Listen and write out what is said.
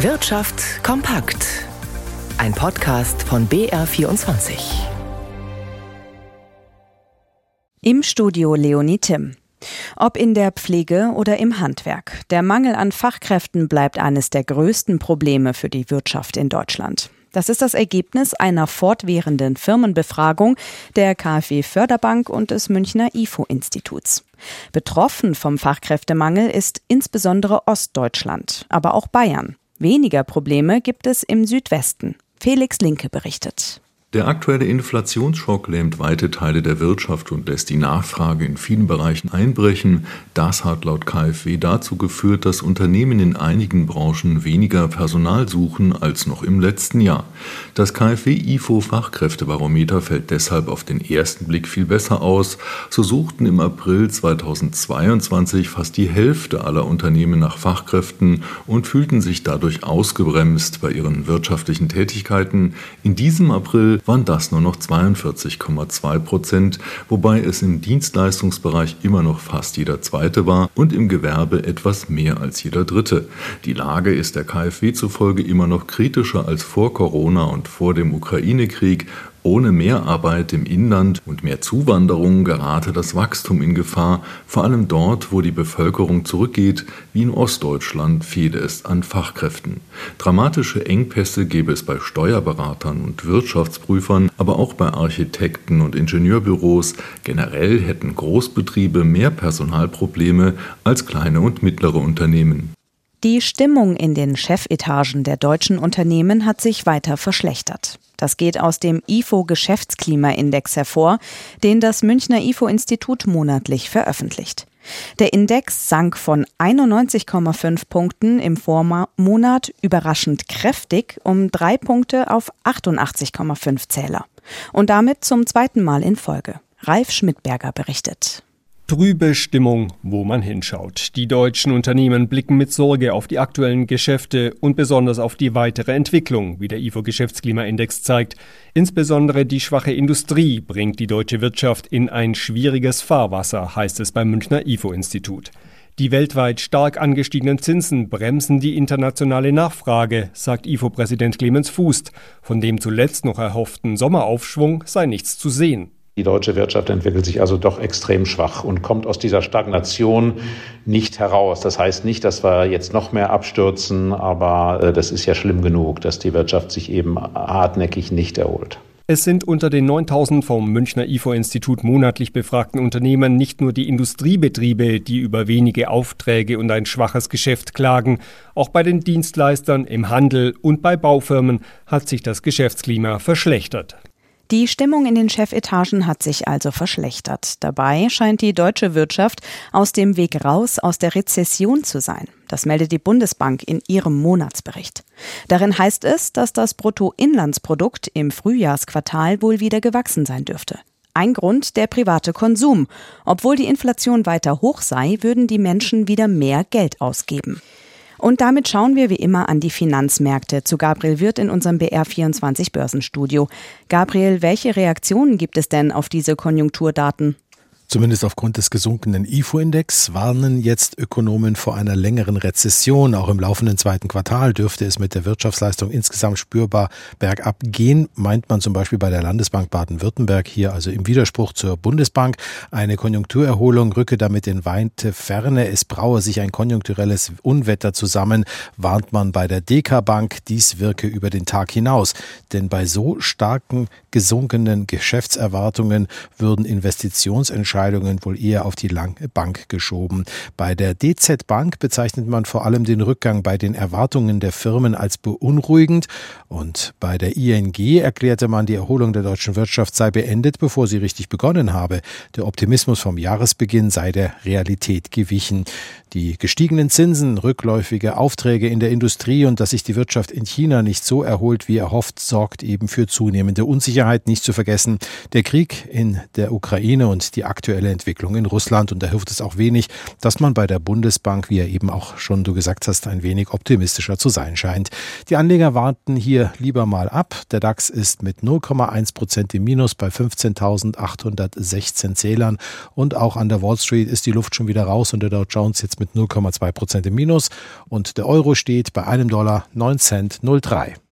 Wirtschaft kompakt. Ein Podcast von BR24. Im Studio Leonie Timm. Ob in der Pflege oder im Handwerk, der Mangel an Fachkräften bleibt eines der größten Probleme für die Wirtschaft in Deutschland. Das ist das Ergebnis einer fortwährenden Firmenbefragung der KfW Förderbank und des Münchner IFO-Instituts. Betroffen vom Fachkräftemangel ist insbesondere Ostdeutschland, aber auch Bayern. Weniger Probleme gibt es im Südwesten. Felix Linke berichtet. Der aktuelle Inflationsschock lähmt weite Teile der Wirtschaft und lässt die Nachfrage in vielen Bereichen einbrechen. Das hat laut KfW dazu geführt, dass Unternehmen in einigen Branchen weniger Personal suchen als noch im letzten Jahr. Das KfW-IFO Fachkräftebarometer fällt deshalb auf den ersten Blick viel besser aus. So suchten im April 2022 fast die Hälfte aller Unternehmen nach Fachkräften und fühlten sich dadurch ausgebremst bei ihren wirtschaftlichen Tätigkeiten. In diesem April waren das nur noch 42,2 Prozent, wobei es im Dienstleistungsbereich immer noch fast jeder zweite war und im Gewerbe etwas mehr als jeder dritte. Die Lage ist der KfW zufolge immer noch kritischer als vor Corona und vor dem Ukraine-Krieg ohne Mehrarbeit im Inland und mehr Zuwanderung gerate das Wachstum in Gefahr, vor allem dort, wo die Bevölkerung zurückgeht, wie in Ostdeutschland fehle es an Fachkräften. Dramatische Engpässe gäbe es bei Steuerberatern und Wirtschaftsprüfern, aber auch bei Architekten und Ingenieurbüros. Generell hätten Großbetriebe mehr Personalprobleme als kleine und mittlere Unternehmen. Die Stimmung in den Chefetagen der deutschen Unternehmen hat sich weiter verschlechtert. Das geht aus dem IFO Geschäftsklimaindex hervor, den das Münchner IFO Institut monatlich veröffentlicht. Der Index sank von 91,5 Punkten im Vormonat überraschend kräftig um drei Punkte auf 88,5 Zähler. Und damit zum zweiten Mal in Folge. Ralf Schmidberger berichtet. Trübe Stimmung, wo man hinschaut. Die deutschen Unternehmen blicken mit Sorge auf die aktuellen Geschäfte und besonders auf die weitere Entwicklung, wie der IFO Geschäftsklimaindex zeigt. Insbesondere die schwache Industrie bringt die deutsche Wirtschaft in ein schwieriges Fahrwasser, heißt es beim Münchner IFO Institut. Die weltweit stark angestiegenen Zinsen bremsen die internationale Nachfrage, sagt IFO-Präsident Clemens Fuß. Von dem zuletzt noch erhofften Sommeraufschwung sei nichts zu sehen. Die deutsche Wirtschaft entwickelt sich also doch extrem schwach und kommt aus dieser Stagnation nicht heraus. Das heißt nicht, dass wir jetzt noch mehr abstürzen, aber äh, das ist ja schlimm genug, dass die Wirtschaft sich eben hartnäckig nicht erholt. Es sind unter den 9000 vom Münchner IFO-Institut monatlich befragten Unternehmen nicht nur die Industriebetriebe, die über wenige Aufträge und ein schwaches Geschäft klagen. Auch bei den Dienstleistern, im Handel und bei Baufirmen hat sich das Geschäftsklima verschlechtert. Die Stimmung in den Chefetagen hat sich also verschlechtert. Dabei scheint die deutsche Wirtschaft aus dem Weg raus aus der Rezession zu sein. Das meldet die Bundesbank in ihrem Monatsbericht. Darin heißt es, dass das Bruttoinlandsprodukt im Frühjahrsquartal wohl wieder gewachsen sein dürfte. Ein Grund der private Konsum. Obwohl die Inflation weiter hoch sei, würden die Menschen wieder mehr Geld ausgeben. Und damit schauen wir wie immer an die Finanzmärkte zu Gabriel Wirth in unserem BR24 Börsenstudio. Gabriel, welche Reaktionen gibt es denn auf diese Konjunkturdaten? Zumindest aufgrund des gesunkenen IFO-Index warnen jetzt Ökonomen vor einer längeren Rezession. Auch im laufenden zweiten Quartal dürfte es mit der Wirtschaftsleistung insgesamt spürbar bergab gehen, meint man zum Beispiel bei der Landesbank Baden-Württemberg hier also im Widerspruch zur Bundesbank. Eine Konjunkturerholung rücke damit in weite Ferne. Es braue sich ein konjunkturelles Unwetter zusammen, warnt man bei der DK Bank. Dies wirke über den Tag hinaus. Denn bei so starken gesunkenen Geschäftserwartungen würden Investitionsentscheidungen Entscheidungen wohl eher auf die lange Bank geschoben. Bei der DZ Bank bezeichnet man vor allem den Rückgang bei den Erwartungen der Firmen als beunruhigend und bei der ING erklärte man, die Erholung der deutschen Wirtschaft sei beendet, bevor sie richtig begonnen habe. Der Optimismus vom Jahresbeginn sei der Realität gewichen. Die gestiegenen Zinsen, rückläufige Aufträge in der Industrie und dass sich die Wirtschaft in China nicht so erholt wie erhofft, sorgt eben für zunehmende Unsicherheit. Nicht zu vergessen, der Krieg in der Ukraine und die aktuelle aktuelle Entwicklung in Russland. Und da hilft es auch wenig, dass man bei der Bundesbank, wie er eben auch schon du gesagt hast, ein wenig optimistischer zu sein scheint. Die Anleger warten hier lieber mal ab. Der DAX ist mit 0,1 Prozent im Minus bei 15.816 Zählern. Und auch an der Wall Street ist die Luft schon wieder raus und der Dow Jones jetzt mit 0,2 Prozent im Minus. Und der Euro steht bei einem Dollar 9 Cent 03.